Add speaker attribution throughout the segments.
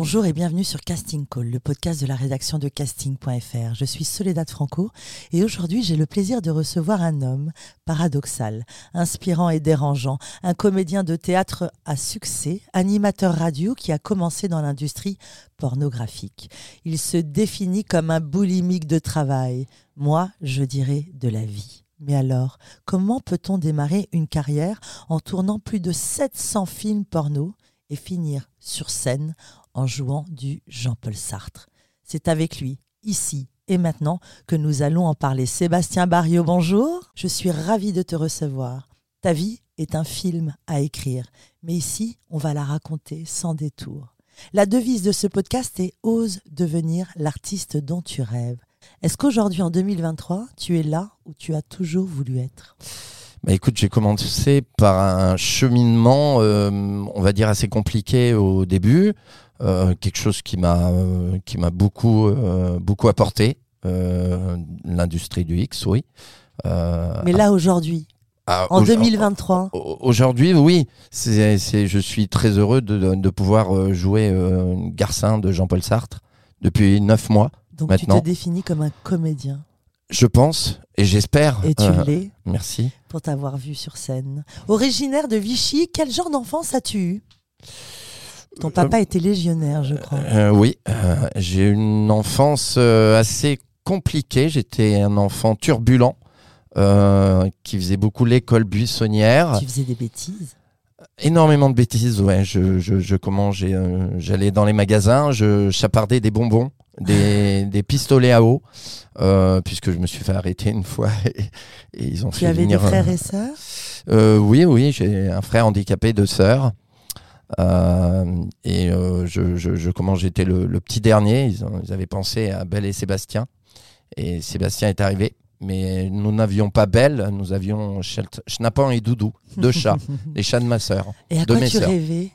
Speaker 1: Bonjour et bienvenue sur Casting Call, le podcast de la rédaction de casting.fr. Je suis Soledad Franco et aujourd'hui j'ai le plaisir de recevoir un homme paradoxal, inspirant et dérangeant, un comédien de théâtre à succès, animateur radio qui a commencé dans l'industrie pornographique. Il se définit comme un boulimique de travail. Moi, je dirais de la vie. Mais alors, comment peut-on démarrer une carrière en tournant plus de 700 films porno et finir sur scène en jouant du Jean-Paul Sartre. C'est avec lui, ici et maintenant, que nous allons en parler. Sébastien Barriot, bonjour. Je suis ravie de te recevoir. Ta vie est un film à écrire, mais ici, on va la raconter sans détour. La devise de ce podcast est Ose devenir l'artiste dont tu rêves. Est-ce qu'aujourd'hui, en 2023, tu es là où tu as toujours voulu être?
Speaker 2: Bah écoute, j'ai commencé par un cheminement, euh, on va dire assez compliqué au début, quelque chose qui m'a euh, qui m'a beaucoup euh, beaucoup apporté l'industrie du X oui
Speaker 1: mais là aujourd'hui ah, en 2023
Speaker 2: Aujourd'hui, oui. C'est, je suis très heureux de, de pouvoir jouer Garcin de Jean-Paul Sartre depuis neuf mois.
Speaker 1: Donc
Speaker 2: maintenant.
Speaker 1: tu te définis comme un comédien
Speaker 2: Je pense et j'espère.
Speaker 1: Et tu l'es.
Speaker 2: Merci.
Speaker 1: Pour t'avoir vu sur scène. Originaire de Vichy, quel genre d'enfance as-tu eu? Ton papa était légionnaire, je crois.
Speaker 2: Euh, oui, euh, j'ai eu une enfance euh, assez compliquée. J'étais un enfant turbulent qui faisait beaucoup l'école buissonnière.
Speaker 1: Tu faisais des bêtises?
Speaker 2: Énormément de bêtises, ouais. Je, je, je comment j'allais dans les magasins, je chapardais des bonbons, des, des pistolets à eau, puisque je me suis fait arrêter une fois et, ils ont
Speaker 1: tu
Speaker 2: fait
Speaker 1: avais
Speaker 2: des
Speaker 1: frères et sœurs?
Speaker 2: Oui, oui, j'ai un frère handicapé, deux sœurs. Euh, et euh, je, je, je, comment j'étais le, le, petit dernier. Ils, ils, avaient pensé à Belle et Sébastien. Et Sébastien est arrivé. Mais nous n'avions pas Belle, nous avions Schnappant et Doudou, deux chats, les chats de ma sœur.
Speaker 1: Et à
Speaker 2: de
Speaker 1: quoi
Speaker 2: mes
Speaker 1: tu rêvais?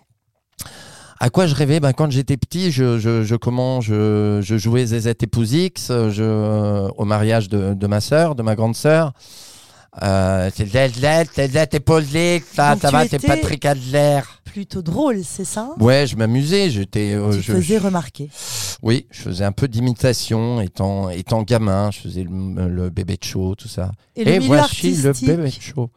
Speaker 2: À quoi je rêvais? Ben, Quand j'étais petit, je, je, je, comment, je, je jouais Zezette et Pouzix je, au mariage de, de ma sœur, de ma grande sœur. Euh, c'est Zezette, Zezette et Pouzix, ça, ça va, c'est Patrick Adler
Speaker 1: plutôt drôle, c'est ça?
Speaker 2: Ouais, je m'amusais. J'étais.
Speaker 1: Euh, tu
Speaker 2: je,
Speaker 1: faisais remarquer.
Speaker 2: Oui, je faisais un peu d'imitation étant étant gamin. Je faisais le, bébé de show, tout ça.
Speaker 1: Et,
Speaker 2: voici le bébé de show.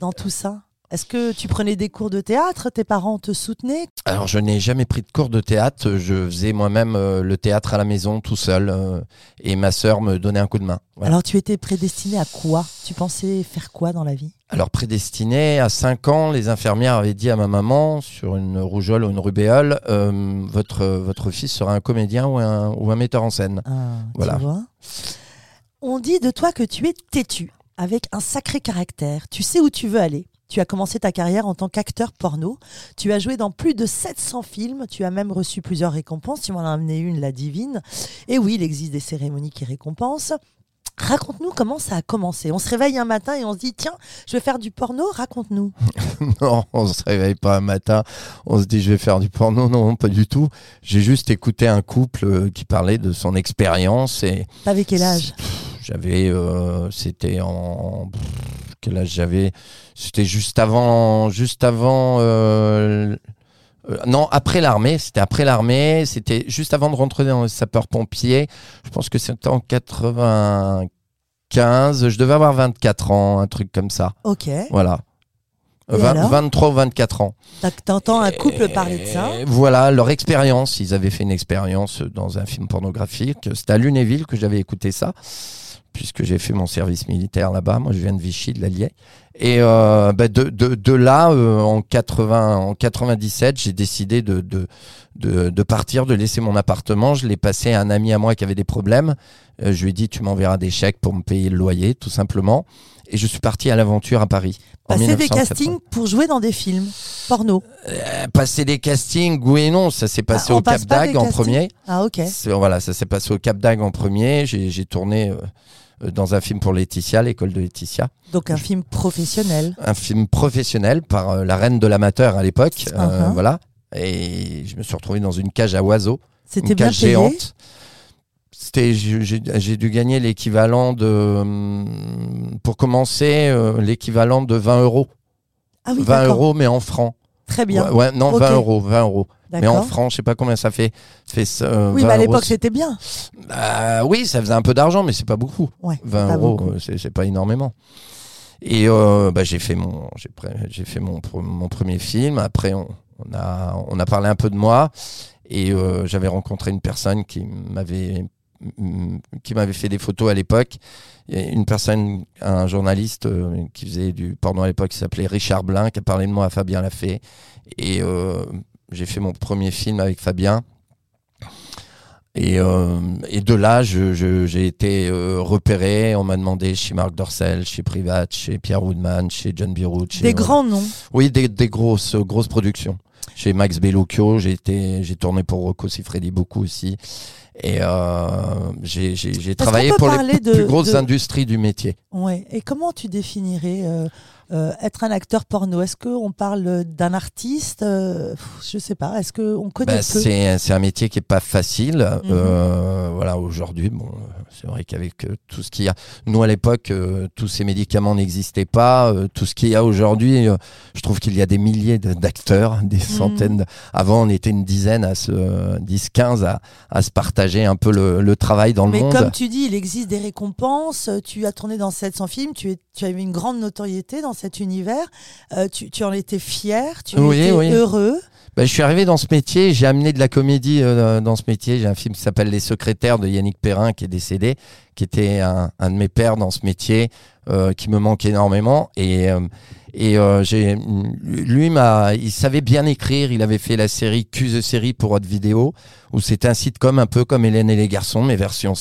Speaker 1: Dans tout ça? Est-ce que tu prenais des cours de théâtre? Tes parents te soutenaient?
Speaker 2: Alors, je n'ai jamais pris de cours de théâtre. Je faisais moi-même euh, le théâtre à la maison tout seul. Euh, et ma sœur me donnait un coup de main.
Speaker 1: Alors, tu étais prédestiné à quoi? Tu pensais faire quoi dans la vie?
Speaker 2: Alors, prédestiné, à 5 ans, les infirmières avaient dit à ma maman, sur une rougeole ou une rubéole, euh, votre, votre fils sera un comédien ou un, ou un metteur en scène.
Speaker 1: Ah, voilà. Tu vois On dit de toi que tu es têtu, avec un sacré caractère. Tu sais où tu veux aller. Tu as commencé ta carrière en tant qu'acteur porno. Tu as joué dans plus de 700 films. Tu as même reçu plusieurs récompenses. Tu m'en as amené une, la divine. Et oui, il existe des cérémonies qui récompensent. Raconte-nous comment ça a commencé. On se réveille un matin et on se dit tiens, je vais faire du porno, raconte-nous.
Speaker 2: non, on se réveille pas un matin, on se dit je vais faire du porno. Non, pas du tout. J'ai juste écouté un couple euh, qui parlait de son expérience et.
Speaker 1: T'avais quel âge?
Speaker 2: J'avais, euh, c'était en quel âge j'avais C'était juste avant, juste avant. Euh, euh, non, après l'armée, c'était après l'armée, c'était juste avant de rentrer dans les sapeurs-pompiers. Je pense que c'était en 95. Je devais avoir 24 ans, un truc comme ça.
Speaker 1: Ok.
Speaker 2: Voilà. 23 ou 24 ans.
Speaker 1: T'entends un couple parler de ça?
Speaker 2: Voilà, leur expérience. Ils avaient fait une expérience dans un film pornographique. C'était à Lunéville que j'avais écouté ça puisque j'ai fait mon service militaire là-bas. Moi, je viens de Vichy, de l'Allier. Et euh, bah, de, de, de là, euh, en 80, en 97, j'ai décidé de, de, de, de partir, de laisser mon appartement. Je l'ai passé à un ami à moi qui avait des problèmes. Euh, je lui ai dit, tu m'enverras des chèques pour me payer le loyer, tout simplement. Et je suis parti à l'aventure à Paris.
Speaker 1: Passer des
Speaker 2: 1980.
Speaker 1: castings pour jouer dans des films porno.
Speaker 2: Euh, passer des castings, oui et non. Ça s'est passé
Speaker 1: Ah,
Speaker 2: au Cap
Speaker 1: des
Speaker 2: en premier.
Speaker 1: Ah ok.
Speaker 2: Voilà, ça s'est passé au Cap d'Agde en premier. J'ai tourné euh, dans un film pour Laetitia, l'école de Laetitia.
Speaker 1: Donc un film professionnel.
Speaker 2: Un film professionnel par euh, la reine de l'amateur à l'époque. euh,
Speaker 1: Uh-huh.
Speaker 2: Voilà. Et je me suis retrouvé dans une cage à oiseaux.
Speaker 1: C'était
Speaker 2: Une cage
Speaker 1: payé.
Speaker 2: géante. C'était, j'ai dû gagner l'équivalent de, hum, pour commencer, euh, l'équivalent de 20 euros.
Speaker 1: Ah oui,
Speaker 2: 20
Speaker 1: d'accord.
Speaker 2: euros, mais en francs.
Speaker 1: Très bien.
Speaker 2: Ouais, ouais, non,
Speaker 1: Ok.
Speaker 2: 20 euros, 20 euros. Mais en francs, je sais pas combien ça fait. Ça fait euh,
Speaker 1: Oui,
Speaker 2: 20
Speaker 1: mais à l'époque c'était bien.
Speaker 2: Bah, oui, ça faisait un peu d'argent, mais c'est pas beaucoup.
Speaker 1: Ouais.
Speaker 2: 20
Speaker 1: pas
Speaker 2: euros, c'est pas énormément. Et euh, bah, j'ai fait mon, j'ai fait mon, mon premier film. Après, on, on a, on a parlé un peu de moi et euh, j'avais rencontré une personne qui m'avait, mm, qui m'avait fait des photos à l'époque. Une personne, un journaliste euh, qui faisait du porno à l'époque, qui s'appelait Richard Blin, qui a parlé de moi à Fabien Lafay. Et euh, j'ai fait mon premier film avec Fabien. Et, euh, et de là, j'ai été euh, repéré. On m'a demandé chez Marc Dorcel, chez Privat, chez Pierre Woodman, chez John chez-
Speaker 1: Des grands noms.
Speaker 2: Oui, des, des grosses, grosses productions. Chez Max Bellocchio, j'ai tourné pour Rocco Siffredi beaucoup aussi. Et euh, j'ai, travaillé pour les plus,
Speaker 1: de-
Speaker 2: plus grosses
Speaker 1: de-
Speaker 2: industries du métier.
Speaker 1: Ouais. Et comment tu définirais euh, euh, être un acteur porno? Est-ce qu'on parle d'un artiste? Euh, Je sais pas. Est-ce qu'on connaît
Speaker 2: Bah, c'est, un métier qui est pas facile.
Speaker 1: Mhm.
Speaker 2: Voilà, aujourd'hui, bon, c'est vrai qu'avec tout ce qu'il y a, nous à l'époque, tous ces médicaments n'existaient pas. Tout ce qu'il y a aujourd'hui, je trouve qu'il y a des milliers d'acteurs, des centaines. de- Avant, on était une dizaine à se, 10, 15 à, à se partager un peu le, le travail dans le
Speaker 1: Mais
Speaker 2: monde.
Speaker 1: comme tu dis, il existe des récompenses. Tu as tourné dans 700 films. Tu, es, tu avais une grande notoriété dans cet univers. Euh, tu, tu en étais fier. Tu
Speaker 2: Oui,
Speaker 1: étais
Speaker 2: oui.
Speaker 1: heureux.
Speaker 2: Bah, je suis arrivé dans ce métier, j'ai amené de la comédie euh, dans ce métier. J'ai un film qui s'appelle Les Secrétaires de Yannick Perrin qui est décédé, qui était un, un de mes pères dans ce métier, euh, qui me manque énormément. Et, euh, et euh, j'ai, lui, m'a, il savait bien écrire. Il avait fait la série Cuse série pour Hot Vidéo, où c'était un sitcom un peu comme Hélène et les garçons, mais version,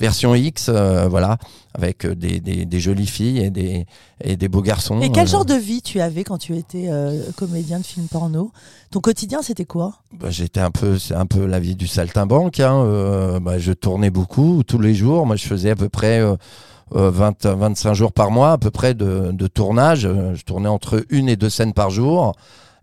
Speaker 2: version X, euh, voilà, avec euh, des, des, des jolies filles et des, et des beaux garçons.
Speaker 1: Et quel
Speaker 2: Euh,
Speaker 1: genre de vie tu avais quand tu étais euh, comédien de film porno? Ton quotidien, c'était quoi?
Speaker 2: Bah, j'étais un peu, c'est un peu la vie du saltimbanque. Hein. Bah, je tournais beaucoup tous les jours. Moi, je faisais à peu près 20, 25 jours par mois, à peu près de, de tournage. Euh, Je tournais entre une et deux scènes par jour.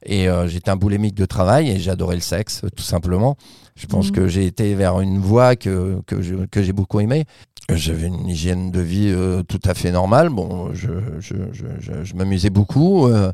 Speaker 2: Et euh, j'étais un boulémique de travail et j'adorais le sexe, euh, tout simplement. Je pense
Speaker 1: Mhm.
Speaker 2: que j'ai été vers une voie que, que, j'ai beaucoup aimée. J'avais une hygiène de vie euh, tout à fait normale. Bon, je, je, je, je, m'amusais beaucoup. euh,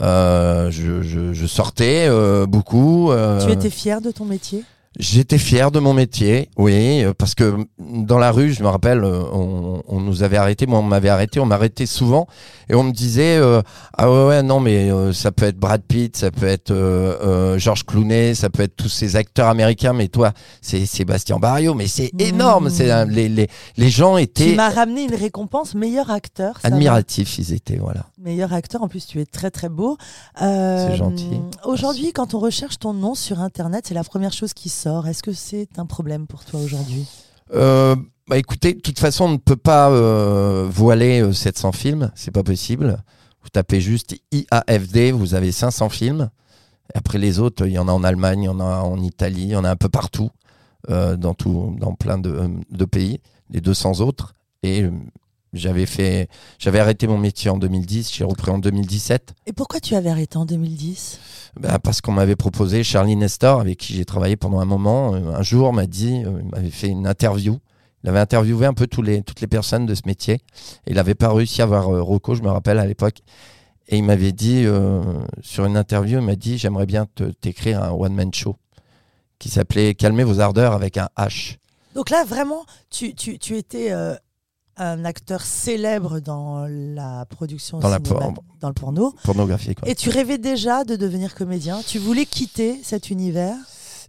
Speaker 2: euh, je, je, je sortais euh, beaucoup. euh,
Speaker 1: Tu étais fier de ton métier?
Speaker 2: J'étais fier de mon métier, oui, parce que dans la rue, je me rappelle, euh, on, on nous avait arrêté, moi on m'avait arrêté, on m'arrêtait souvent, et on me disait euh, ah ouais ouais non mais euh, ça peut être Brad Pitt, ça peut être euh, euh, George Clooney, ça peut être tous ces acteurs américains, mais toi c'est Sébastien Barrio, mais c'est
Speaker 1: Mmh.
Speaker 2: énorme, c'est les, les les gens
Speaker 1: Tu
Speaker 2: étaient
Speaker 1: m'as ramené une récompense meilleur acteur. ça
Speaker 2: admiratifs, ils étaient voilà.
Speaker 1: Meilleur acteur, en plus tu es très très beau. Euh,
Speaker 2: C'est gentil.
Speaker 1: Aujourd'hui, quand on recherche ton nom sur Internet, c'est la première chose qui sort. Est-ce que c'est un problème pour toi aujourd'hui?
Speaker 2: Euh, bah écoutez, de toute façon, on ne peut pas euh, voiler euh, 700 films, c'est pas possible. Vous tapez juste IAFD, vous avez 500 films. Après les autres, il y en a en Allemagne, il y en a en Italie, il y en a un peu partout, euh, dans tout, dans plein de, de pays, les 200 autres. Et euh, j'avais fait, j'avais arrêté mon métier en 2010, j'ai repris en 2017.
Speaker 1: Et pourquoi tu avais arrêté en 2010
Speaker 2: Bah, parce qu'on m'avait proposé, Charlie Nestor, avec qui j'ai travaillé pendant un moment, euh, un jour m'a dit, euh, il m'avait fait une interview. Il avait interviewé un peu tous les, toutes les personnes de ce métier. Et il n'avait pas réussi à avoir euh, Rocco, je me rappelle à l'époque. Et il m'avait dit, euh, sur une interview, il m'a dit, j'aimerais bien t'écrire un one-man show qui s'appelait Calmez vos ardeurs avec un H.
Speaker 1: Donc là, vraiment, tu, tu, tu étais euh, un acteur célèbre dans la production
Speaker 2: Dans la
Speaker 1: cinéma-
Speaker 2: por-
Speaker 1: dans le porno.
Speaker 2: Pornographique. quoi.
Speaker 1: Et tu rêvais déjà de devenir comédien? Tu voulais quitter cet univers?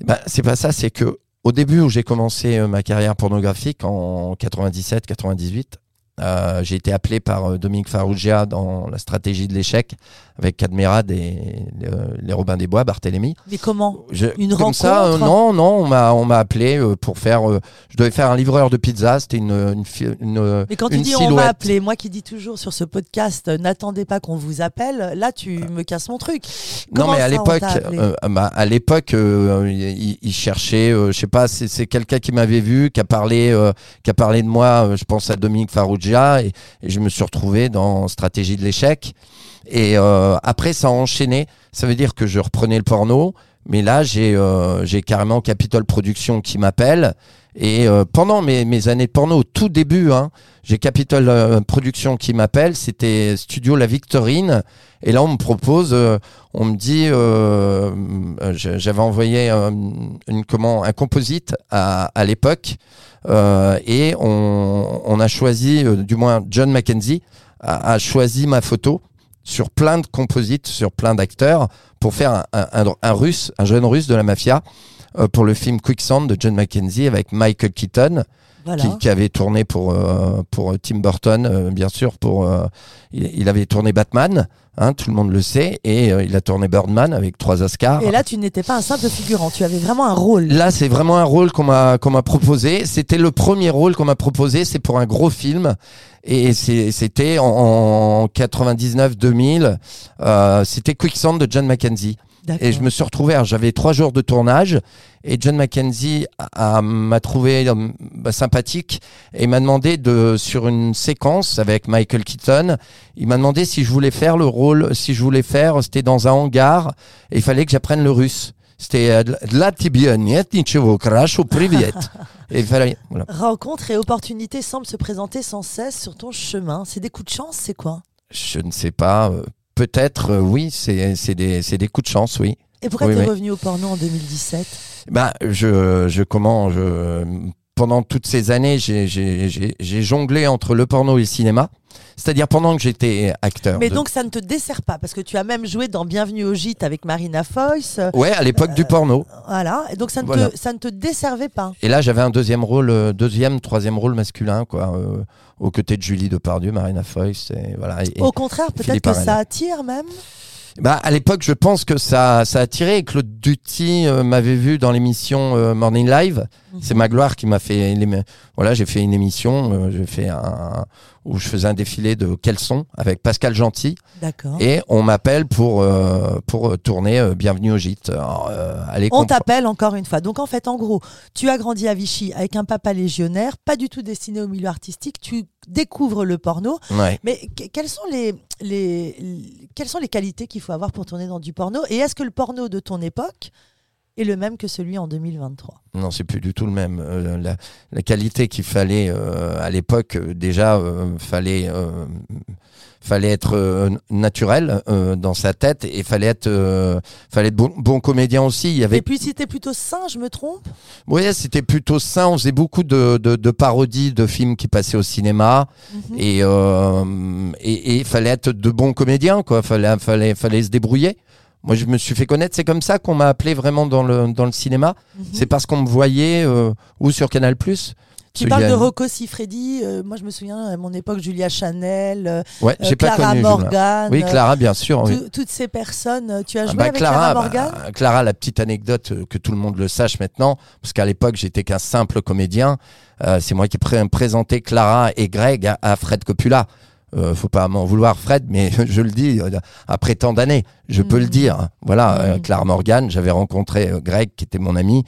Speaker 2: Ben, c'est pas ça, c'est que au début où j'ai commencé euh, ma carrière pornographique en 97-98, Euh, j'ai été appelé par euh, Dominique Farrugia dans la stratégie de l'échec avec Cadmerade et euh, les Robins des Bois, Barthélemy.
Speaker 1: Mais comment
Speaker 2: Je-
Speaker 1: Une
Speaker 2: comme
Speaker 1: rencontre
Speaker 2: ça, euh, Non, non, on m'a on m'a appelé pour faire. je devais faire un livreur de pizza. C'était une une, une,
Speaker 1: Mais quand tu
Speaker 2: une
Speaker 1: dis on m'a appelé, moi qui dis toujours sur ce podcast, n'attendez pas qu'on vous appelle, là tu me casses mon truc.
Speaker 2: Non, mais à l'époque, bah, à l'époque, il, il cherchait, je sais pas, c'est c'est quelqu'un qui m'avait vu, qui a parlé, qui a parlé de moi. je pense à Dominique Farrugia et, je me suis retrouvé dans Stratégie de l'échec. Et euh, après, ça a enchaîné. Ça veut dire que je reprenais le porno, mais là, j'ai euh, carrément Capitol Productions qui m'appelle. Et euh, pendant mes, années de porno, au tout début, hein, j'ai Capitol euh, Productions qui m'appelle. C'était Studio La Victorine. Et là, on me propose, on me dit, j'avais envoyé une, comment, un composite à, l'époque, et on, a choisi, euh, du moins John Mackenzie a, choisi ma photo sur plein de composites, sur plein d'acteurs, pour faire un russe, un jeune russe de la mafia, euh, pour le film Quicksand de John Mackenzie avec Michael Keaton
Speaker 1: Voilà.
Speaker 2: qui, qui avait tourné pour euh, pour Tim Burton, euh, bien sûr. Pour euh, il, il avait tourné Batman, hein, tout le monde le sait, et euh, il a tourné Birdman avec trois Oscars.
Speaker 1: Et là tu n'étais pas un simple figurant, tu avais vraiment un rôle.
Speaker 2: Là, c'est vraiment un rôle qu'on m'a qu'on m'a proposé. C'était le premier rôle qu'on m'a proposé. C'est pour un gros film et c'est- c'était en, en 99-2000. Euh, c'était Quicksand de John Mackenzie. Et je me suis retrouvé, j'avais trois jours de tournage et John Mackenzie m'a trouvé euh, bah, sympathique et m'a demandé de, sur une séquence avec Michael Keaton, il m'a demandé si je voulais faire le rôle, si je voulais faire, c'était dans un hangar et il fallait que j'apprenne le russe. C'était euh, et fallait, voilà.
Speaker 1: Rencontres et opportunités semblent se présenter sans cesse sur ton chemin. C'est des coups de chance, c'est quoi?
Speaker 2: Je ne sais pas. Euh, peut-être, euh, oui, c'est des, c'est des coups de chance, oui.
Speaker 1: Et pourquoi
Speaker 2: Oui,
Speaker 1: t'es
Speaker 2: oui.
Speaker 1: revenu au porno en 2017
Speaker 2: Bah, je, je comment, je, pendant toutes ces années, j'ai jonglé entre le porno et le cinéma. C'est-à-dire pendant que j'étais acteur.
Speaker 1: Mais
Speaker 2: de-
Speaker 1: donc ça ne te dessert pas parce que tu as même joué dans Bienvenue au gîte avec Marina Foïs. euh,
Speaker 2: Ouais, à l'époque du porno.
Speaker 1: Voilà, et donc ça ne,
Speaker 2: Voilà.
Speaker 1: te, ça ne te desservait pas.
Speaker 2: Et là, j'avais un deuxième rôle, euh, deuxième, troisième rôle masculin, quoi, euh, aux côtés de Julie Depardieu, Marina Foïs, et voilà. Et-
Speaker 1: Au contraire, peut-être que ça attire même.
Speaker 2: Bah, à l'époque, je pense que ça, ça a attiré. Claude Duty euh, m'avait vu dans l'émission euh, Morning Live. C'est Magloire qui m'a fait. les- Voilà, j'ai fait une émission. euh, j'ai fait un où je faisais un défilé de caleçons avec Pascal Gentil
Speaker 1: D'accord.
Speaker 2: et on m'appelle pour pour tourner Bienvenue au gîte. Alors, allez
Speaker 1: On t'appelle encore une fois. Donc en fait, en gros, tu as grandi à Vichy avec un papa légionnaire, pas du tout destiné au milieu artistique. Tu découvres le porno.
Speaker 2: Ouais.
Speaker 1: Mais que- quelles sont les, les, les- quelles sont les qualités qu'il faut avoir pour tourner dans du porno? Et est-ce que le porno de ton époque est le même que celui en 2023
Speaker 2: Non, c'est plus du tout le même. Euh, la, la qualité qu'il fallait euh, à l'époque, euh, déjà, euh, fallait fallait être naturel dans sa tête et fallait être fallait être bon, bon comédien aussi. Il y avait
Speaker 1: Et puis t'es plutôt sain, je me trompe?
Speaker 2: Oui, c'était plutôt ça. On faisait beaucoup de, de, de parodies de films qui passaient au cinéma.
Speaker 1: Mhm.
Speaker 2: Et euh, et et il fallait être de bons comédiens, quoi. Fallait, fallait, fallait se débrouiller. Moi, je me suis fait connaître. C'est comme ça qu'on m'a appelé vraiment dans le, dans le cinéma.
Speaker 1: Mhm.
Speaker 2: C'est parce qu'on me voyait euh, ou sur Canal+.
Speaker 1: Tu parles
Speaker 2: a
Speaker 1: de Rocco Siffredi. euh, moi, je me souviens à mon époque, Julia Chanel, euh,
Speaker 2: Ouais, pas
Speaker 1: Clara
Speaker 2: connu. Julia.
Speaker 1: Morgan.
Speaker 2: Oui, Clara, bien sûr. oui.
Speaker 1: toutes ces personnes. euh, Tu as
Speaker 2: Ah
Speaker 1: joué
Speaker 2: bah,
Speaker 1: avec
Speaker 2: Clara,
Speaker 1: Clara
Speaker 2: bah,
Speaker 1: Morgan?
Speaker 2: Clara, la petite anecdote euh, que tout le monde le sache maintenant, parce qu'à l'époque j'étais qu'un simple comédien. euh, c'est moi qui ai pré- présenté Clara et Greg à, à Fred Coppola. Euh, faut pas m'en vouloir Fred, mais je le dis euh, après tant d'années, je peux
Speaker 1: Mhm.
Speaker 2: le dire. Voilà, euh,
Speaker 1: Mhm.
Speaker 2: Clara Morgan, j'avais rencontré euh, Greg qui était mon ami,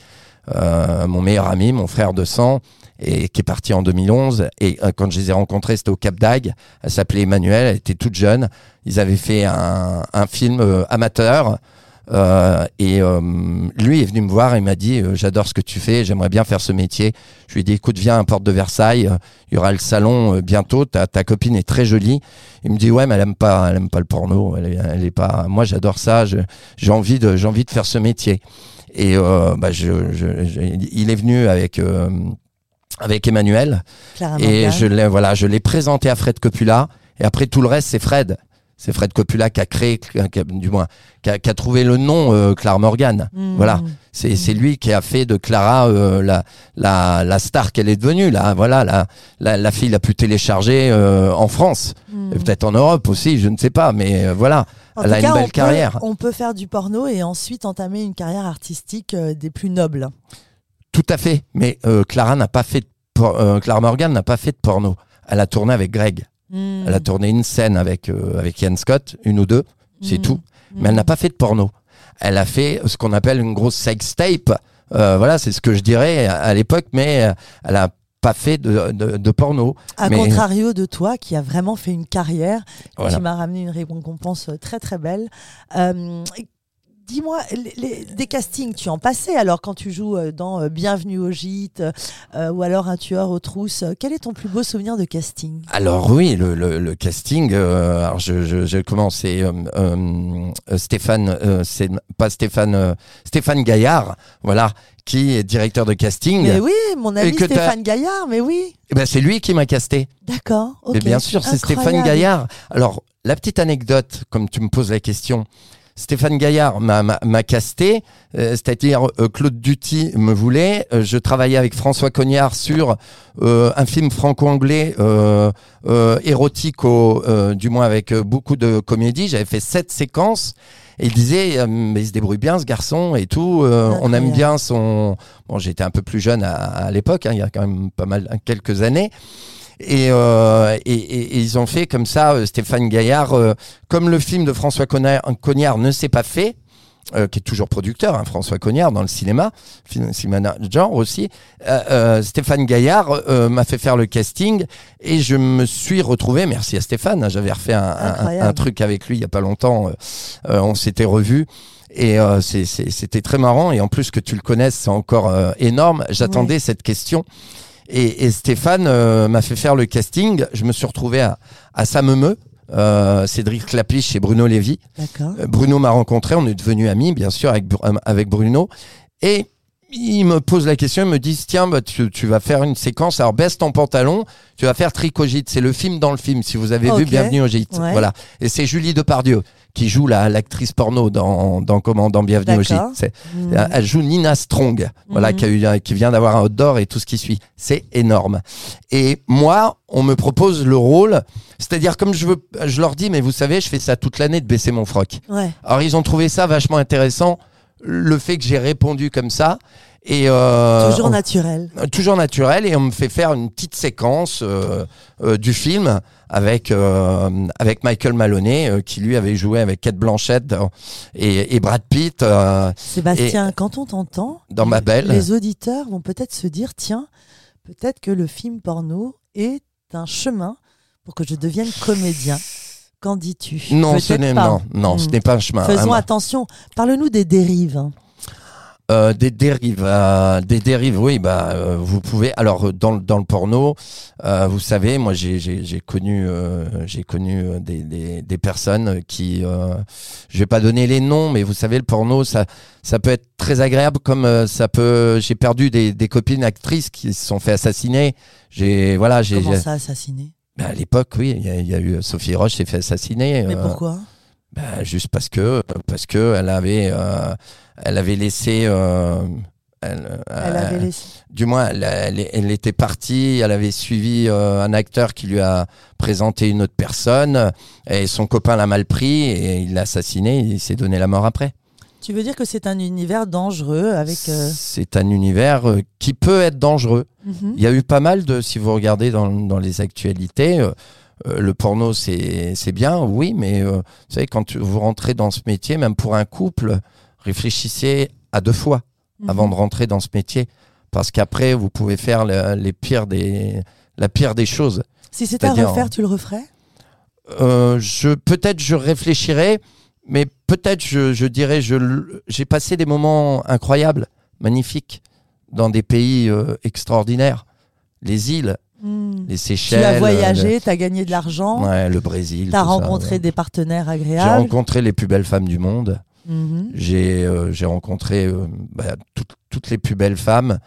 Speaker 2: euh, mon meilleur ami, mon frère de sang, et qui est parti en 2011. Et quand je les ai rencontrés, c'était au Cap d'Agde. Elle s'appelait Emmanuelle, elle était toute jeune. Ils avaient fait un, un film amateur. Euh, et euh, lui est venu me voir et m'a dit euh, j'adore ce que tu fais, j'aimerais bien faire ce métier. Je lui ai dit écoute viens à Porte de Versailles, euh, il y aura le salon euh, bientôt, ta, ta copine est très jolie. Il me dit ouais mais elle aime pas, elle aime pas le porno, elle est, elle est pas. Moi j'adore ça, j'ai envie de, j'ai envie de faire ce métier. Et euh, bah, je, je- je- il est venu avec euh, avec Emmanuel
Speaker 1: Clara
Speaker 2: et je l'ai voilà, je l'ai présenté à Fred Coppola et après tout le reste c'est Fred. C'est Fred Coppola qui a créé, qui a- du moins, qui a, qui a trouvé le nom euh, Clara Morgan.
Speaker 1: Mm.
Speaker 2: Voilà. C'est c'est lui qui a fait de Clara euh, la, la, la star qu'elle est devenue. Là, voilà, la, la, la fille la plus téléchargée euh, en France.
Speaker 1: Mm.
Speaker 2: Et peut-être en Europe aussi, je ne sais pas. Mais voilà,
Speaker 1: En
Speaker 2: elle a
Speaker 1: cas,
Speaker 2: une
Speaker 1: on
Speaker 2: belle
Speaker 1: peut-
Speaker 2: carrière.
Speaker 1: On peut faire du porno et ensuite entamer une carrière artistique des plus nobles.
Speaker 2: Tout à fait. Mais Clara n'a pas fait de Clara Morgan n'a pas fait de porno. Elle a tourné avec Greg. Elle a tourné une scène avec euh, avec Ian Scott, une ou deux, c'est
Speaker 1: Mm.
Speaker 2: tout. Mais elle n'a pas fait de porno. Elle a fait ce qu'on appelle une grosse sex tape. Euh, voilà, c'est ce que je dirais à, à l'époque, mais euh, elle a pas fait de, de, de porno.
Speaker 1: À
Speaker 2: mais-
Speaker 1: contrario de toi, qui a vraiment fait une carrière,
Speaker 2: Voilà.
Speaker 1: qui m'a ramené une récompense très très belle. Euh, Dis-moi, des castings, tu en passais alors quand tu joues euh, dans euh, Bienvenue au gîte euh, ou alors Un tueur aux trousses. Quel est ton plus beau souvenir de casting?
Speaker 2: Alors oui, le, le, le casting. euh, alors je, je, je commence. C'est euh, Stéphane, c'est pas Stéphane, Stéphane Gaillard, voilà, qui est directeur de casting.
Speaker 1: Mais oui, mon ami Stéphane Gaillard, mais oui.
Speaker 2: Eh ben, c'est lui qui m'a casté.
Speaker 1: D'accord. ok.
Speaker 2: Mais bien sûr, c'est Stéphane. Gaillard. Alors, la petite anecdote, comme tu me poses la question, Stéphane Gaillard m'a- casté, euh, c'est-à-dire euh, Claude Duty me voulait. euh, je travaillais avec François Cognard sur euh, un film franco-anglais euh, euh, érotique, au, euh, du moins avec beaucoup de comédie. J'avais fait sept séquences. Et il disait, euh, mais il se débrouille bien ce garçon et tout. euh, on aime bien son. Bon, j'étais un peu plus jeune à, à l'époque, hein, il y a quand même pas mal quelques années. Et, euh, et, et- et ils ont fait comme ça, euh, Stéphane Gaillard, euh, comme le film de François Cognard, Cognard ne s'est pas fait, euh, qui est toujours producteur, hein, François Cognard, dans le cinéma, cinéma genre aussi, euh, euh, Stéphane Gaillard euh, m'a fait faire le casting et je me suis retrouvé, merci à Stéphane, hein, j'avais refait un, un- truc avec lui il y a pas longtemps, on s'était revus. Et euh, c'était très marrant. Et en plus que tu le connaisses, c'est encore euh, énorme. J'attendais cette question. Et, et Stéphane euh, m'a fait faire le casting. Je me suis retrouvé à, à Samemeux, euh, Cédric Clapiche et Bruno Lévy. Euh, Bruno m'a rencontré, on est devenus amis, bien sûr, avec, euh, avec Bruno. Et il me pose la question, il me dit tiens, bah, tu, tu vas faire une séquence, alors baisse ton pantalon, tu vas faire Tricogite. C'est le film dans le film, si vous avez vu. Bienvenue au gîte.
Speaker 1: Ouais.
Speaker 2: Voilà. Et c'est Julie Depardieu qui joue la l'actrice porno dans, dans, comment, dans Bienvenue au gîte.
Speaker 1: Mhm.
Speaker 2: Elle joue Nina Strong, voilà,
Speaker 1: Mhm.
Speaker 2: qui, a eu, qui vient d'avoir un hot d'or et tout ce qui suit. C'est énorme. Et moi, on me propose le rôle, c'est-à-dire comme je veux, je leur dis, mais vous savez, je fais ça toute l'année de baisser mon froc.
Speaker 1: Ouais.
Speaker 2: Alors ils ont trouvé ça vachement intéressant, le fait que j'ai répondu comme ça. Et euh,
Speaker 1: Toujours
Speaker 2: on-
Speaker 1: naturel.
Speaker 2: toujours naturel et on me fait faire une petite séquence euh, euh, du film avec euh, avec Michael Maloney euh, qui lui avait joué avec Kate Blanchett et, et Brad Pitt euh,
Speaker 1: Sébastien, quand on t'entend,
Speaker 2: dans Ma Belle.
Speaker 1: les auditeurs vont peut-être se dire tiens, peut-être que le film porno est un chemin pour que je devienne comédien. Qu'en dis-tu?
Speaker 2: Non, ce n'est
Speaker 1: pas.
Speaker 2: non, ce n'est pas un chemin.
Speaker 1: Faisons attention. Parle-nous des dérives. hein.
Speaker 2: Euh, des dérives, euh, des dérives, oui, bah euh, vous pouvez. Alors dans le- dans le porno, vous savez, moi j'ai connu j'ai connu des, des des personnes qui, je vais pas donner les noms, mais vous savez le porno ça ça peut être très agréable comme ça peut. J'ai perdu des des copines actrices qui se sont fait assassiner. J'ai voilà j'ai
Speaker 1: Comment ça, assassiné
Speaker 2: bah, à l'époque oui il y, a- il y a eu Sophie Roche s'est fait assassiner.
Speaker 1: Mais pourquoi?
Speaker 2: Bah, juste parce que parce que elle avait euh, elle avait laissé euh, elle,
Speaker 1: Elle
Speaker 2: euh,
Speaker 1: avait laissé.
Speaker 2: du moins elle, elle- elle était partie elle avait suivi euh, un acteur qui lui a présenté une autre personne et son copain l'a mal pris et il l'a assassiné et il s'est donné la mort après
Speaker 1: Tu veux dire que c'est un univers dangereux avec. euh,
Speaker 2: c'est un univers euh, qui peut être dangereux
Speaker 1: mhm.
Speaker 2: il y a eu pas mal de, si vous regardez dans, dans les actualités, euh, le porno c'est bien, oui, mais euh, vous savez, quand vous rentrez dans ce métier, même pour un couple, réfléchissez à deux fois
Speaker 1: Mhm.
Speaker 2: avant de rentrer dans ce métier. Parce qu'après, vous pouvez faire le- les pires des, la pire des choses.
Speaker 1: Si c'était à refaire, tu le referais?
Speaker 2: Euh, je Peut-être je réfléchirai, mais peut-être je, je dirais, j'ai passé des moments incroyables, magnifiques, dans des pays extraordinaires. Les îles,
Speaker 1: Hmm.
Speaker 2: les
Speaker 1: Tu
Speaker 2: Seychelles.
Speaker 1: as
Speaker 2: le-
Speaker 1: voyagé, tu as gagné de l'argent,
Speaker 2: Ouais, le Brésil.
Speaker 1: tu as
Speaker 2: ça,
Speaker 1: rencontré
Speaker 2: ouais.
Speaker 1: des partenaires
Speaker 2: J'ai
Speaker 1: agréables.
Speaker 2: rencontré les plus belles femmes du monde.
Speaker 1: Mhm.
Speaker 2: J'ai euh, j'ai rencontré euh, bah, toutes- toutes les plus belles femmes.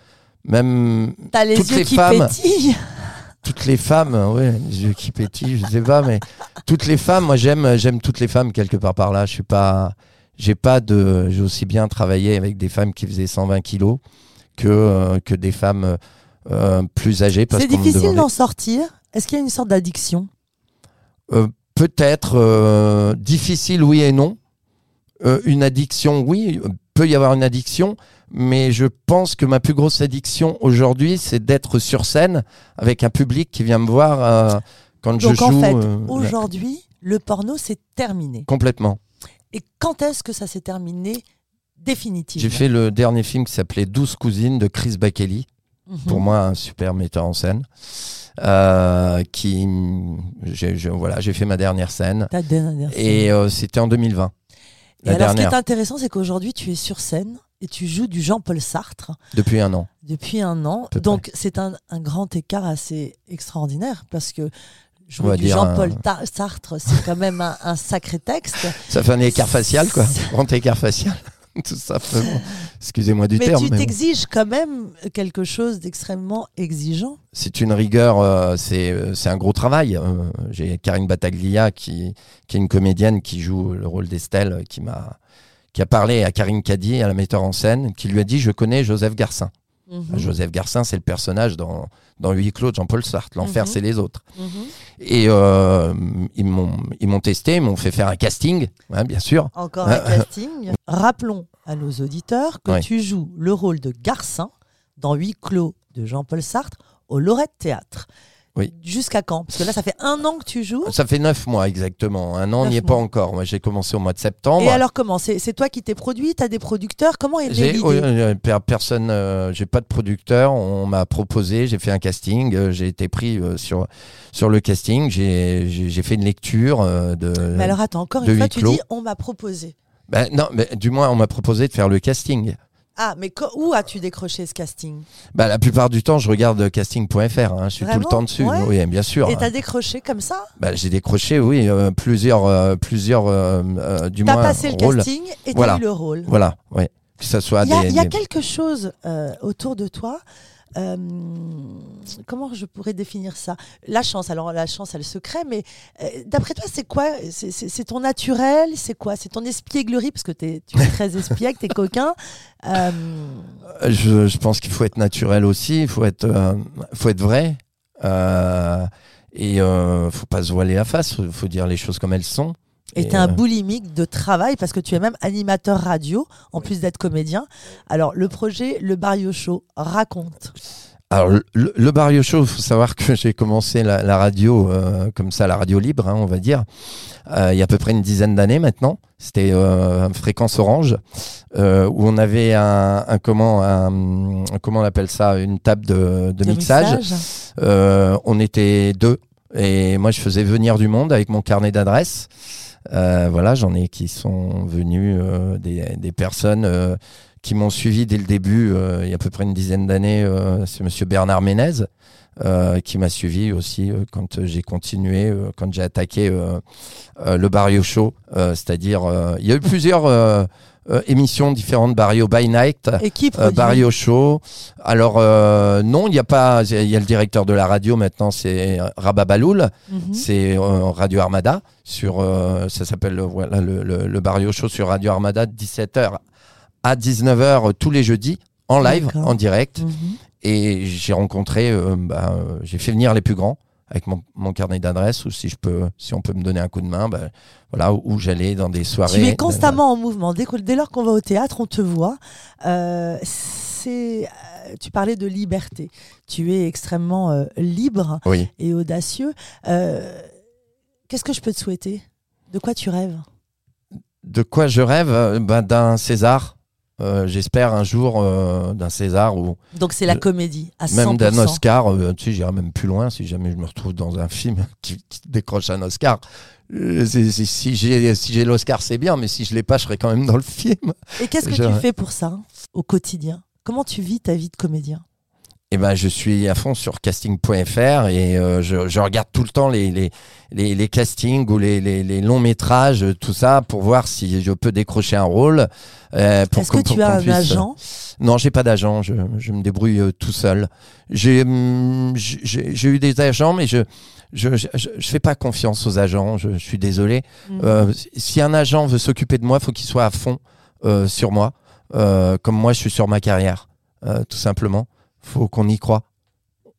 Speaker 2: Même
Speaker 1: T'as les
Speaker 2: Toutes
Speaker 1: yeux
Speaker 2: les
Speaker 1: qui
Speaker 2: femmes.
Speaker 1: pétillent.
Speaker 2: toutes les femmes, ouais, les yeux qui pétillent, je sais pas, mais toutes les femmes, moi j'aime, j'aime toutes les femmes quelque part par là. Je suis pas, j'ai pas de, j'ai aussi bien travaillé avec des femmes qui faisaient 120 kilos que euh, que des femmes euh, plus parce
Speaker 1: C'est difficile d'en sortir. Est-ce qu'il y a une sorte d'addiction?
Speaker 2: Euh, Peut-être euh, difficile, oui et non. Une addiction, oui, peut y avoir une addiction, mais je pense que ma plus grosse addiction aujourd'hui, c'est d'être sur scène avec un public qui vient me voir quand je
Speaker 1: Donc
Speaker 2: joue.
Speaker 1: en fait, aujourd'hui, le porno c'est terminé.
Speaker 2: complètement.
Speaker 1: Et quand est-ce que ça s'est terminé définitivement?
Speaker 2: J'ai fait le dernier film qui s'appelait 12 cousines de Chris Bakeley,
Speaker 1: Mhm.
Speaker 2: pour moi un super metteur en scène. Euh, qui j'ai voilà j'ai fait ma dernière scène
Speaker 1: Ta dernière scène.
Speaker 2: et euh, c'était en 2020
Speaker 1: Et alors, ce qui est intéressant, c'est qu'aujourd'hui, tu es sur scène et tu joues du Jean-Paul Sartre
Speaker 2: depuis un an
Speaker 1: depuis un an. Donc, c'est un, un grand écart assez extraordinaire parce que jouer du Jean-Paul
Speaker 2: un-
Speaker 1: Sartre, c'est quand même un, un sacré texte.
Speaker 2: Ça fait un écart facial, quoi. Grand écart facial. Tout simplement. Excusez-moi du
Speaker 1: mais
Speaker 2: terme.
Speaker 1: tu
Speaker 2: mais bon.
Speaker 1: t'exiges quand même quelque chose d'extrêmement exigeant.
Speaker 2: C'est une rigueur, euh, c'est euh, c'est un gros travail. Euh, J'ai Karine Battaglia, qui, qui est une comédienne qui joue le rôle d'Estelle, qui m'a qui a parlé à Karine Cady, à la metteur en scène, qui lui a dit Je connais Joseph Garcin.
Speaker 1: Mhm.
Speaker 2: Joseph Garcin, c'est le personnage dans, dans Huis clos de Jean-Paul Sartre. L'enfer,
Speaker 1: Mhm.
Speaker 2: c'est les autres.
Speaker 1: Mhm.
Speaker 2: Et euh, ils m'ont ils m'ont testé, ils m'ont fait faire un casting, hein, bien sûr.
Speaker 1: Encore un casting. Rappelons à nos auditeurs que
Speaker 2: Ouais.
Speaker 1: tu joues le rôle de Garcin dans Huis clos de Jean-Paul Sartre au Lorette Théâtre.
Speaker 2: Oui.
Speaker 1: Jusqu'à quand? Parce que là, ça fait un an que tu joues.
Speaker 2: Ça fait neuf mois exactement. Un an, on n'y est pas encore. Moi, j'ai commencé au mois de septembre.
Speaker 1: Et alors comment? C'est toi qui t'es produit? T'as des producteurs? Comment est
Speaker 2: J'ai
Speaker 1: l'idée
Speaker 2: oh, euh, per- personne, euh, j'ai pas de producteur. On m'a proposé, j'ai fait un casting, euh, j'ai été pris euh, sur sur le casting. J'ai fait une lecture de.
Speaker 1: Mais alors attends, encore une fois, tu dis on m'a proposé.
Speaker 2: Ben, non, mais du moins on m'a proposé de faire le casting.
Speaker 1: Ah, mais où as-tu décroché ce casting?
Speaker 2: Bah, la plupart du temps, je regarde casting.fr. hein, je suis tout le temps dessus.
Speaker 1: Ouais.
Speaker 2: Oui, bien sûr.
Speaker 1: Et t'as décroché comme ça?
Speaker 2: Bah, j'ai décroché, oui, euh, plusieurs, euh, plusieurs, euh, euh, du
Speaker 1: T'as
Speaker 2: moins
Speaker 1: passé le casting et t'as
Speaker 2: Voilà.
Speaker 1: eu le rôle.
Speaker 2: Voilà. Que ça soit
Speaker 1: Il y a,
Speaker 2: des,
Speaker 1: y a
Speaker 2: des-
Speaker 1: quelque chose euh, autour de toi. Euh, comment je pourrais définir ça? La chance, alors la chance, elle se crée, mais euh, d'après toi, c'est quoi? C'est- ton naturel? C'est quoi? C'est ton espièglerie? Parce que tu es très espiègle, t'es coquin. Euh,
Speaker 2: Je, je pense qu'il faut être naturel aussi, il faut être, faut être vrai. Et faut pas se voiler la face, faut, faut dire les choses comme elles sont.
Speaker 1: Et
Speaker 2: Et,
Speaker 1: t'es un
Speaker 2: euh,
Speaker 1: boulimique de travail parce que tu es même animateur radio, en plus d'être comédien. Alors, le projet Le Barrio Show, raconte.
Speaker 2: Alors, le, Barrio Show, il faut savoir que j'ai commencé la, la radio euh, comme ça, la radio libre, hein, on va dire, euh, il y a à peu près une dizaine d'années maintenant. C'était euh, fréquence orange, où on avait un, un comment, un, comment on appelle ça, une table de, de
Speaker 1: De
Speaker 2: mixage.
Speaker 1: mixage.
Speaker 2: On était deux. Et moi, je faisais venir du monde avec mon carnet d'adresses. Euh, voilà, j'en ai qui sont venus, euh, des, des personnes euh, qui m'ont suivi dès le début, il y a à peu près une dizaine d'années. C'est Monsieur Bernard Ménez qui m'a suivi aussi euh, quand j'ai continué, euh, quand j'ai attaqué euh, euh, le Barrio Show. Euh, C'est-à-dire, euh, il y a eu plusieurs euh, euh, émissions différentes, Barrio by Night. Euh, Barrio Show. Alors euh, non, il y a pas. Il y a le directeur de la radio maintenant, c'est Rabat Baloul.
Speaker 1: Mhm.
Speaker 2: C'est euh, Radio Armada sur. euh, ça s'appelle euh, voilà le, le, le Barrio Show sur Radio Armada, 17h à 19h tous les jeudis en live, en direct.
Speaker 1: Mhm.
Speaker 2: Et j'ai rencontré. euh, bah, j'ai fait venir les plus grands avec mon, mon carnet d'adresse ou si je peux, si on peut me donner un coup de main, bah, voilà où, où j'allais dans des soirées.
Speaker 1: Tu es constamment en mouvement. Dès, dès lors qu'on va au théâtre, on te voit. Euh, c'est, euh, tu parlais de liberté. Tu es extrêmement libre
Speaker 2: Oui.
Speaker 1: et audacieux. Qu'est-ce que je peux te souhaiter? De quoi tu rêves?
Speaker 2: De quoi je rêve? Ben, D'un César. Euh, J'espère un jour euh, d'un César ou
Speaker 1: Donc c'est la comédie à 100%.
Speaker 2: même d'un Oscar. euh, tu sais, j'irai même plus loin si jamais je me retrouve dans un film qui, qui décroche un Oscar. Si j'ai si j'ai l'Oscar, c'est bien, mais si je l'ai pas, je serai quand même dans le film.
Speaker 1: Et qu'est-ce que
Speaker 2: Je-
Speaker 1: tu fais pour ça au quotidien? Comment tu vis ta vie de comédien?
Speaker 2: Eh ben, je suis à fond sur casting.fr et euh, je, je regarde tout le temps les, les, les, les castings ou les, les, les longs métrages, tout ça, pour voir si je peux décrocher un rôle. euh, pour
Speaker 1: Est-ce que tu as un
Speaker 2: puisse-
Speaker 1: agent?
Speaker 2: Non, j'ai pas d'agent. Je, je me débrouille euh, tout seul. J'ai hum, j'ai eu des agents, mais je je, je je fais pas confiance aux agents. Je, suis désolé. Euh, si un agent veut s'occuper de moi, faut qu'il soit à fond euh, sur moi, euh, comme moi je suis sur ma carrière, euh, tout simplement. Faut qu'on y croit.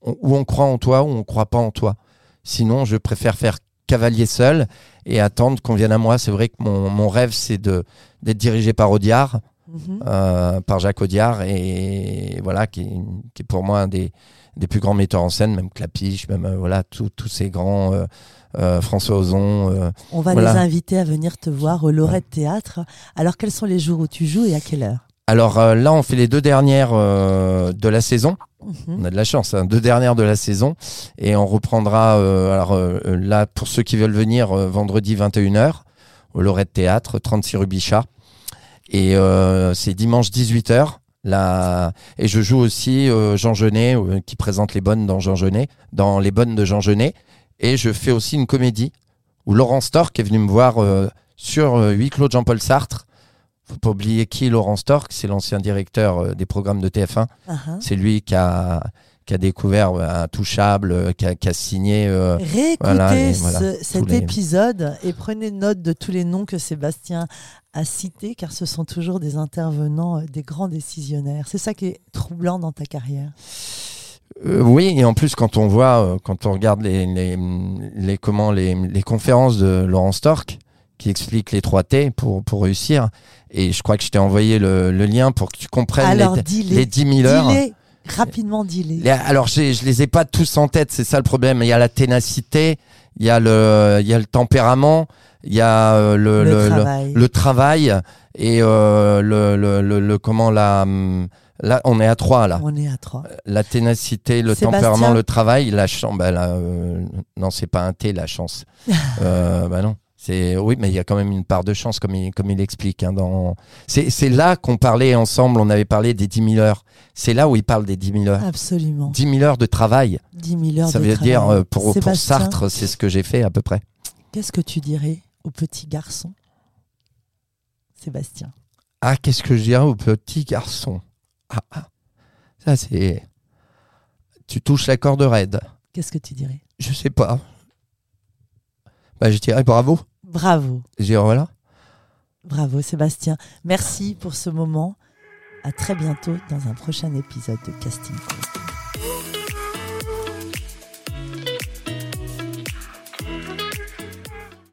Speaker 2: On- ou on croit en toi, ou on croit pas en toi. Sinon, je préfère faire cavalier seul et attendre qu'on vienne à moi. C'est vrai que mon, mon rêve, c'est de d'être dirigé par Audiard,
Speaker 1: Mhm.
Speaker 2: euh, par Jacques Audiard, et voilà, qui, est- qui est pour moi un des, des plus grands metteurs en scène, même Clapiche, même euh, voilà, tous ces grands euh, euh, François Ozon. euh,
Speaker 1: On va
Speaker 2: Voilà.
Speaker 1: les inviter à venir te voir au Lorette Théâtre. Alors, quels sont les jours où tu joues et à quelle heure?
Speaker 2: Alors euh, là, on fait les deux dernières euh, de la saison.
Speaker 1: Mhm.
Speaker 2: On a de la chance, hein, deux dernières de la saison. Et on reprendra, euh, alors là, pour ceux qui veulent venir, vendredi 21h, au Lorette Théâtre, 36 rue Bichat. Et c'est dimanche 18h. Là, et je joue aussi Jean Genet, qui présente les bonnes dans Jean Genet, dans les bonnes de Jean Genet. Et je fais aussi une comédie où Laurent Stork est venu me voir sur huis clos de Jean-Paul Sartre. Faut pas oublier qui Laurent Stork, c'est l'ancien directeur euh, des programmes de TF1.
Speaker 1: Ah, ah.
Speaker 2: C'est lui qui a, qui a découvert euh, Intouchable, euh, qui a, qui a signé. euh,
Speaker 1: Réécoutez
Speaker 2: voilà, les-
Speaker 1: ce-
Speaker 2: voilà,
Speaker 1: cet
Speaker 2: les-
Speaker 1: épisode et prenez note de tous les noms que Sébastien a cités, car ce sont toujours des intervenants, des grands décisionnaires. C'est ça qui est troublant dans ta carrière.
Speaker 2: euh, oui, et en plus, quand on voit, quand on regarde les, les, les, comment, les, les conférences de Laurent Stork, qui explique les 3 T pour, pour réussir, et je crois que je t'ai envoyé le, le lien pour que tu comprennes
Speaker 1: Alors,
Speaker 2: les,
Speaker 1: dis-les.
Speaker 2: les 10 000 heures.
Speaker 1: Rapidement, dis-les.
Speaker 2: Les- Alors, je les ai pas tous en tête, c'est ça le problème. Il y a la ténacité, il y a le, il y a le tempérament, il y a euh, le,
Speaker 1: Le travail.
Speaker 2: le travail et euh, le, comment la là on est à trois là
Speaker 1: On est à trois.
Speaker 2: la ténacité le
Speaker 1: Sébastien
Speaker 2: tempérament le travail la chance bah, là, euh, non c'est pas un T la chance euh, bah non c'est oui mais il y a quand même une part de chance comme il comme il explique hein, dans c'est c'est là qu'on parlait ensemble on avait parlé des 10 000 heures c'est là où il parle des 10 000 heures
Speaker 1: Absolument.
Speaker 2: 10 000 heures de travail
Speaker 1: 10 000 heures
Speaker 2: ça
Speaker 1: de
Speaker 2: veut
Speaker 1: travail.
Speaker 2: dire euh, pour, pour Sartre c'est ce que j'ai fait à peu près
Speaker 1: Qu'est-ce que tu dirais au petit garçon? Sébastien.
Speaker 2: Ah, qu'est-ce que je dirais au petit garçon? Ah, ah. Ça, c'est. Tu touches la corde raide.
Speaker 1: Qu'est-ce que tu dirais?
Speaker 2: Je sais pas. Bah, je dirais bravo.
Speaker 1: Bravo,
Speaker 2: dirais voilà.
Speaker 1: bravo Sébastien. Merci pour ce moment. À très bientôt dans un prochain épisode de Casting Call.